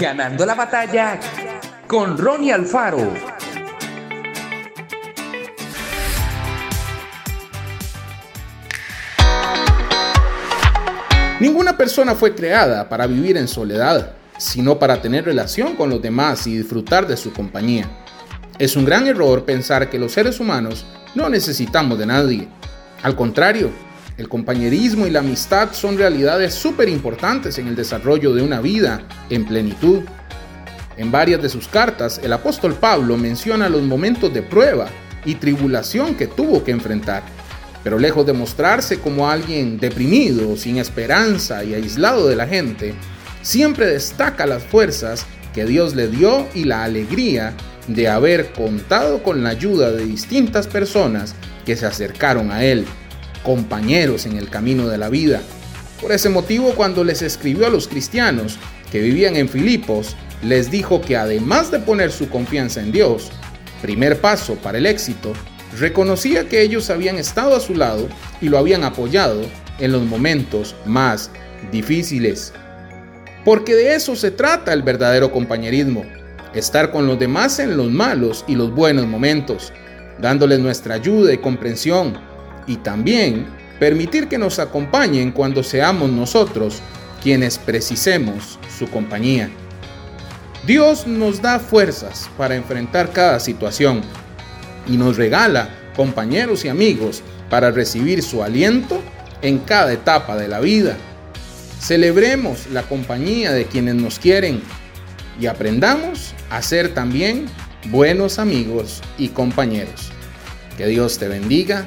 Ganando la batalla con Ronnie Alfaro. Ninguna persona fue creada para vivir en soledad, sino para tener relación con los demás y disfrutar de su compañía. Es un gran error pensar que los seres humanos no necesitamos de nadie. Al contrario, el compañerismo y la amistad son realidades súper importantes en el desarrollo de una vida en plenitud. En varias de sus cartas, el apóstol Pablo menciona los momentos de prueba y tribulación que tuvo que enfrentar. Pero lejos de mostrarse como alguien deprimido, sin esperanza y aislado de la gente, siempre destaca las fuerzas que Dios le dio y la alegría de haber contado con la ayuda de distintas personas que se acercaron a él, compañeros en el camino de la vida. Por ese motivo, cuando les escribió a los cristianos que vivían en Filipos, les dijo que además de poner su confianza en Dios, primer paso para el éxito, reconocía que ellos habían estado a su lado y lo habían apoyado en los momentos más difíciles. Porque de eso se trata el verdadero compañerismo, estar con los demás en los malos y los buenos momentos, dándoles nuestra ayuda y comprensión, y también permitir que nos acompañen cuando seamos nosotros quienes precisemos su compañía. Dios nos da fuerzas para enfrentar cada situación y nos regala compañeros y amigos para recibir su aliento en cada etapa de la vida. Celebremos la compañía de quienes nos quieren y aprendamos a ser también buenos amigos y compañeros. Que Dios te bendiga